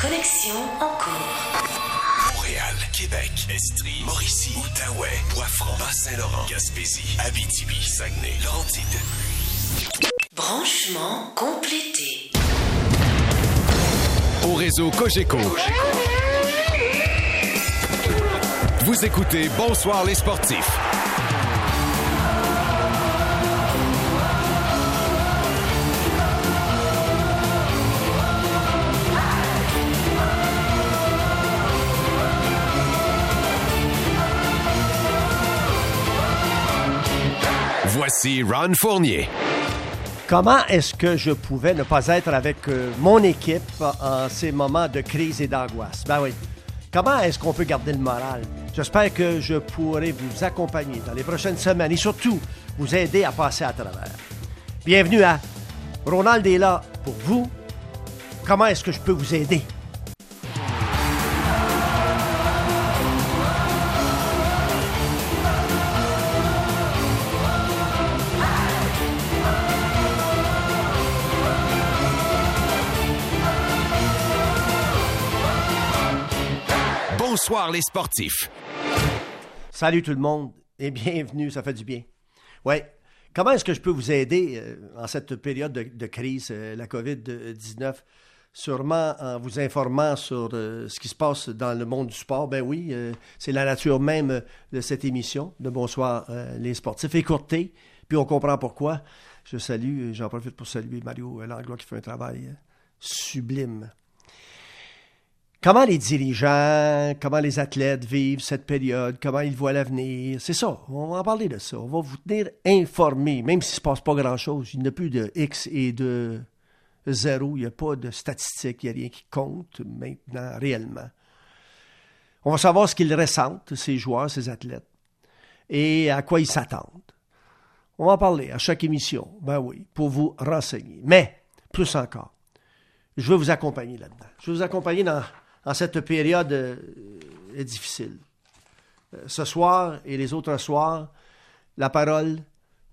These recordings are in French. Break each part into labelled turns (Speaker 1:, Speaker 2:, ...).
Speaker 1: Connexion en cours.
Speaker 2: Montréal, Québec, Estrie, Mauricie, Outaouais, Bois-Franc, Bas-Saint-Laurent, Gaspésie, Abitibi, Saguenay, Laurentides.
Speaker 1: Branchement complété.
Speaker 3: Au réseau Cogeco. Vous écoutez Bonsoir les sportifs. Voici Ron Fournier.
Speaker 4: Comment est-ce que je pouvais ne pas être avec euh, mon équipe en ces moments de crise et d'angoisse? Ben oui. Comment est-ce qu'on peut garder le moral? J'espère que je pourrai vous accompagner dans les prochaines semaines et surtout vous aider à passer à travers. Bienvenue à Ronald est là pour vous. Comment est-ce que je peux vous aider?
Speaker 3: Bonsoir les sportifs.
Speaker 4: Salut tout le monde et bienvenue, ça fait du bien. Ouais. Comment est-ce que je peux vous aider euh, en cette période de, crise, euh, la COVID-19? Sûrement en vous informant sur euh, ce qui se passe dans le monde du sport. Ben oui, c'est la nature même de cette émission de Bonsoir les sportifs, écourtée, puis on comprend pourquoi. Je salue, j'en profite pour saluer Mario Langlois qui fait un travail sublime. Comment les dirigeants, comment les athlètes vivent cette période, comment ils voient l'avenir, c'est ça, on va en parler de ça. On va vous tenir informés, même s'il ne se passe pas grand-chose. Il n'y a plus de X et de zéro, il n'y a pas de statistiques, il n'y a rien qui compte maintenant réellement. On va savoir ce qu'ils ressentent, ces joueurs, ces athlètes, et à quoi ils s'attendent. On va en parler à chaque émission, ben oui, pour vous renseigner. Mais, plus encore, je veux vous accompagner là-dedans. Je veux vous accompagner dans, dans cette période euh, difficile. Euh, ce soir et les autres soirs, la parole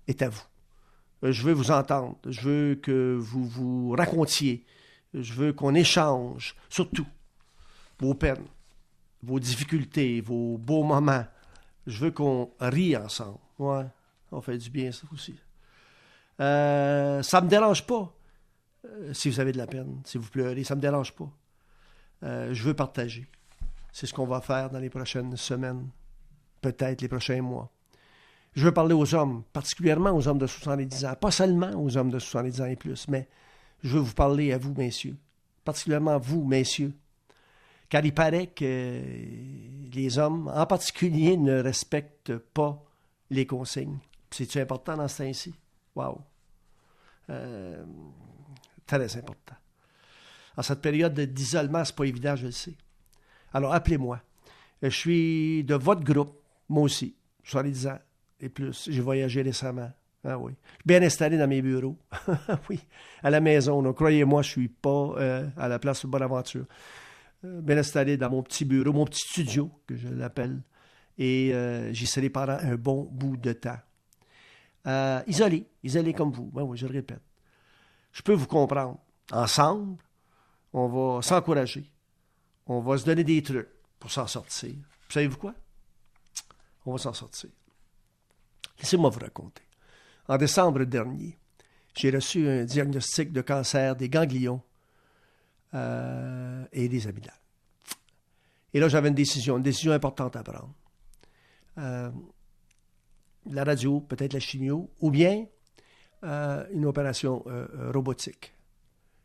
Speaker 4: est à vous. Euh, Je veux vous entendre. Je veux que vous vous racontiez. Je veux qu'on échange, surtout, vos peines, vos difficultés, vos beaux moments. Je veux qu'on rie ensemble. Ouais, on fait du bien, ça aussi. Euh, ça me dérange pas si vous avez de la peine, si vous pleurez. Ça me dérange pas. Euh, je veux partager. C'est ce qu'on va faire dans les prochaines semaines, peut-être les prochains mois. Je veux parler aux hommes, particulièrement aux hommes de 70 ans, pas seulement aux hommes de 70 ans et plus, mais je veux vous parler à vous, messieurs, particulièrement à vous, messieurs, car il paraît que les hommes, en particulier, ne respectent pas les consignes. C'est-tu important dans ce temps-ci? Wow! Euh, très important. En cette période d'isolement, c'est pas évident, je le sais. Alors, appelez-moi. Je suis de votre groupe, moi aussi, 70 ans et plus. J'ai voyagé récemment. Ah oui. Bien installé dans mes bureaux. oui. À la maison. Donc, croyez-moi, je suis pas euh, à la place de Bonaventure. Euh, bien installé dans mon petit bureau, mon petit studio, que je l'appelle. Et euh, j'y serai pendant un bon bout de temps. Euh, isolé, isolé comme vous. Ben oui, je le répète. Je peux vous comprendre. Ensemble, on va s'encourager. On va se donner des trucs pour s'en sortir. Savez-vous quoi? On va s'en sortir. Laissez-moi vous raconter. En décembre dernier, j'ai reçu un diagnostic de cancer des ganglions euh, et des amygdales. Et là, j'avais une décision, une décision importante à prendre. Euh, la radio, peut-être la chimio, ou bien euh, une opération robotique.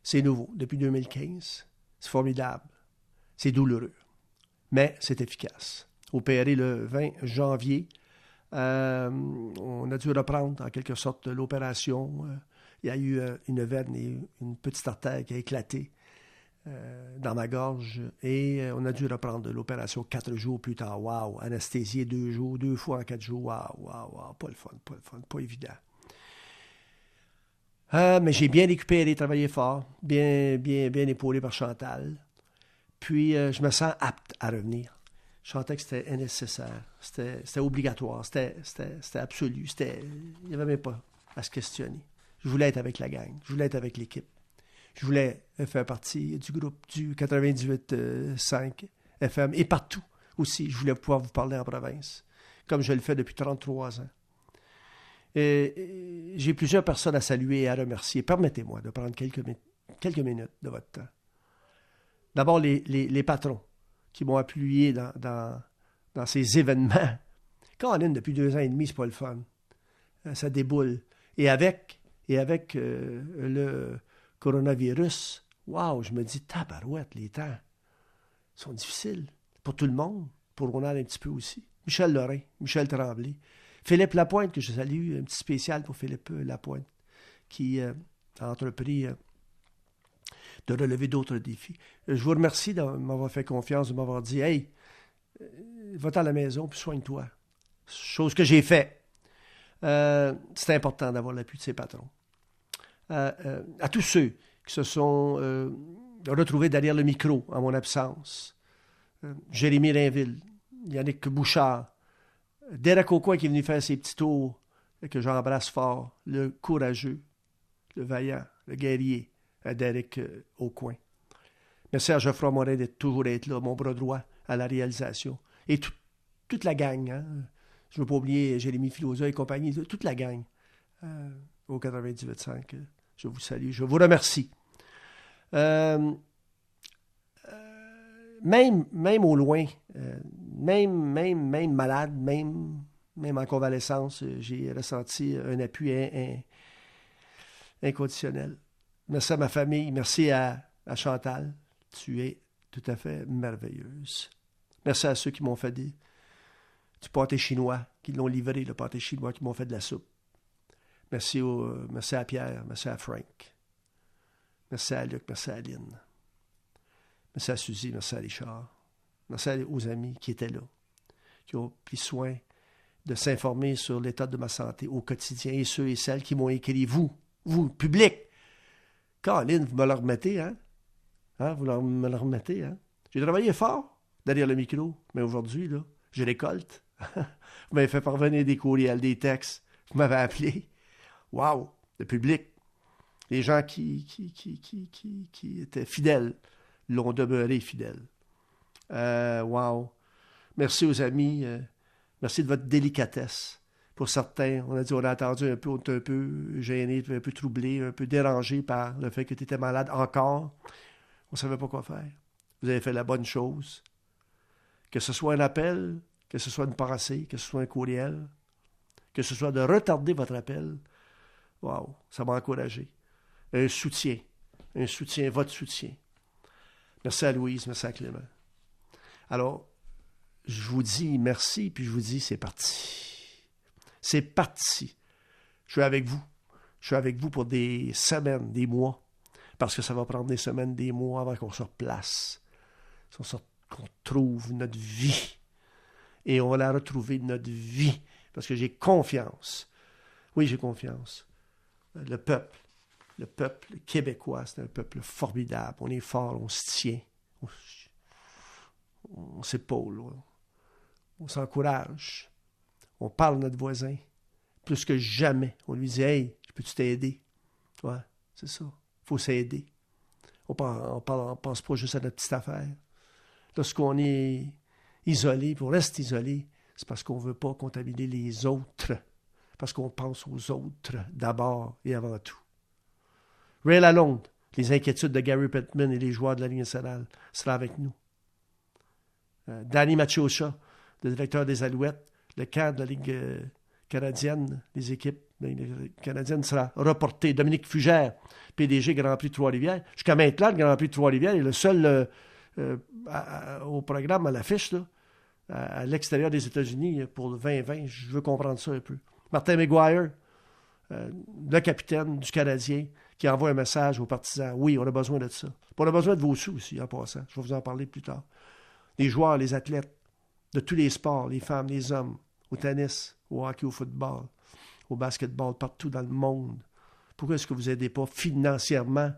Speaker 4: C'est nouveau, depuis 2015. C'est formidable. C'est douloureux. Mais c'est efficace. Opéré le 20 janvier, euh, on a dû reprendre en quelque sorte l'opération. Euh, il y a eu euh, une veine et une petite artère qui a éclaté dans ma gorge et on a dû reprendre l'opération quatre jours plus tard. Waouh! Anesthésié deux jours, deux fois en quatre jours. Waouh, waouh, waouh! Pas le fun, pas le fun, pas évident. Euh, mais j'ai bien récupéré, travaillé fort, bien, bien, bien épaulé par Chantal. Puis euh, je me sens apte à revenir. Je sentais que c'était nécessaire, c'était obligatoire, c'était absolu, il n'y avait même pas à se questionner. Je voulais être avec la gang, je voulais être avec l'équipe. Je voulais faire partie du groupe du 98.5 FM et partout aussi. Je voulais pouvoir vous parler en province, comme je le fais depuis 33 ans. Et, j'ai plusieurs personnes à saluer et à remercier. Permettez-moi de prendre quelques, quelques minutes de votre temps. D'abord, les, les, patrons qui m'ont appuyé dans, dans, ces événements. Caroline, depuis deux ans et demi, c'est pas le fun. Euh, ça déboule. Et avec, et avec euh, le coronavirus, waouh, je me dis, tabarouette, les temps sont difficiles pour tout le monde, pour Ronald un petit peu aussi. Michel Lorrain, Michel Tremblay, Philippe Lapointe, que je salue, un petit spécial pour Philippe euh, Lapointe, qui a entrepris de relever d'autres défis. Je vous remercie de m'avoir fait confiance, de m'avoir dit Hey, va à la maison puis soigne-toi. Chose que j'ai fait. Euh, c'est important d'avoir l'appui de ses patrons. Euh, euh, à tous ceux qui se sont retrouvés derrière le micro en mon absence, Jérémy Rainville, Yannick Bouchard, Derek Aucoin qui est venu faire ses petits tours et que j'embrasse fort, le courageux, le vaillant, le guerrier, Derek Aucoin. Merci à Geoffroy Morin d'être toujours être là, mon bras droit à la réalisation. Et toute la gang, hein? je ne veux pas oublier Jérémy Filosa et compagnie, toute la gang euh, au 98.5. Je vous salue, je vous remercie. Euh, euh, même au loin, même, même, même malade, même, même en convalescence, j'ai ressenti un appui inconditionnel. Merci à ma famille, merci à, à Chantal. Tu es tout à fait merveilleuse. Merci à ceux qui m'ont fait du, pâté chinois, qui l'ont livré, le pâté chinois, qui m'ont fait de la soupe. Merci, au, euh, merci à Pierre, merci à Frank. Merci à Luc, merci à Aline. Merci à Suzy, merci à Richard. Merci aux amis qui étaient là, qui ont pris soin de s'informer sur l'état de ma santé au quotidien et ceux et celles qui m'ont écrit, vous, vous, public. Caroline, vous me le remettez, hein? hein? Vous me le remettez, hein? J'ai travaillé fort derrière le micro. Mais aujourd'hui, là, je récolte. vous m'avez fait parvenir des courriels, des textes. Vous m'avez appelé. Waouh! Le public. Les gens qui, qui, qui, qui, qui, étaient fidèles l'ont demeuré fidèles. Euh, wow! Merci aux amis. Euh, merci de votre délicatesse. Pour certains, on a dit, on a attendu un peu, on était un peu gêné, un peu troublé, un peu dérangé par le fait que tu étais malade encore. On ne savait pas quoi faire. Vous avez fait la bonne chose. Que ce soit un appel, que ce soit une pensée, que ce soit un courriel, que ce soit de retarder votre appel, waouh, ça m'a encouragé. Un soutien, un soutien, votre soutien. Merci à Louise, merci à Clément. Alors, je vous dis merci, puis je vous dis c'est parti. C'est parti. Je suis avec vous. Je suis avec vous pour des semaines, des mois, parce que ça va prendre des semaines, des mois avant qu'on se replace. Qu'on trouve notre vie. Et on va la retrouver, notre vie, parce que j'ai confiance. Oui, j'ai confiance. Le peuple, le peuple québécois, c'est un peuple formidable. On est fort, on se tient. S'épaule. On, s'encourage. On parle à notre voisin. Plus que jamais, on lui dit Hey, je peux-tu t'aider? Ouais, c'est ça. Il faut s'aider. On ne pense pas juste à notre petite affaire lorsqu'on est isolé, on reste isolé, c'est parce qu'on ne veut pas contaminer les autres, parce qu'on pense aux autres d'abord et avant tout. Ray Lalonde, les inquiétudes de Gary Pittman et les joueurs de la Ligue nationale, sera avec nous. Euh, Danny Machocha, le directeur des Alouettes, le cadre de la Ligue euh, canadienne, les équipes ben, canadiennes sera reporté. Dominique Fugère, PDG Grand Prix Trois-Rivières. Jusqu'à maintenant, le Grand Prix Trois-Rivières est le seul euh, au programme, à l'affiche, à, à l'extérieur des États-Unis pour le 2020. Je veux comprendre ça un peu. Martin McGuire, le capitaine du Canadien, qui envoie un message aux partisans. Oui, on a besoin de ça. on a besoin de vos sous aussi, en passant. Je vais vous en parler plus tard. Les joueurs, les athlètes, de tous les sports, les femmes, les hommes, au tennis, au hockey, au football, au basketball, partout dans le monde. Pourquoi est-ce que vous n'aidez pas financièrement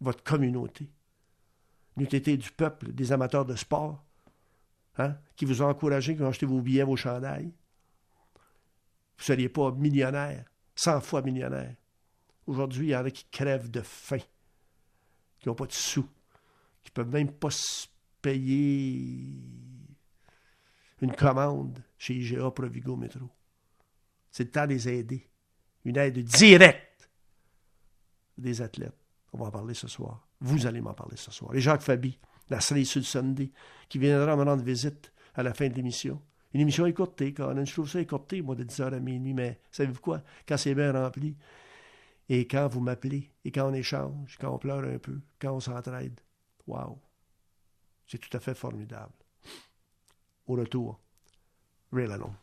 Speaker 4: votre communauté? n'eût été du peuple, des amateurs de sport, hein, qui vous ont encouragé, qui ont acheté vos billets, vos chandails, vous ne seriez pas millionnaire, cent fois millionnaire. Aujourd'hui, il y en a qui crèvent de faim qui n'ont pas de sous, qui ne peuvent même pas payer une commande chez IGA Provigo Métro. C'est le temps de les aider. Une aide directe des athlètes. On va en parler ce soir. Vous allez m'en parler ce soir. Et Jacques Fabi, la Slay Sud Sunday, qui viendra me rendre visite à la fin de l'émission. Une émission écourtée, quand je trouve ça écourté, moi, de 10h à minuit, mais savez-vous quoi? Quand c'est bien rempli, et quand vous m'appelez, et quand on échange, quand on pleure un peu, quand on s'entraide, waouh! C'est tout à fait formidable. Au retour, Ray Alone.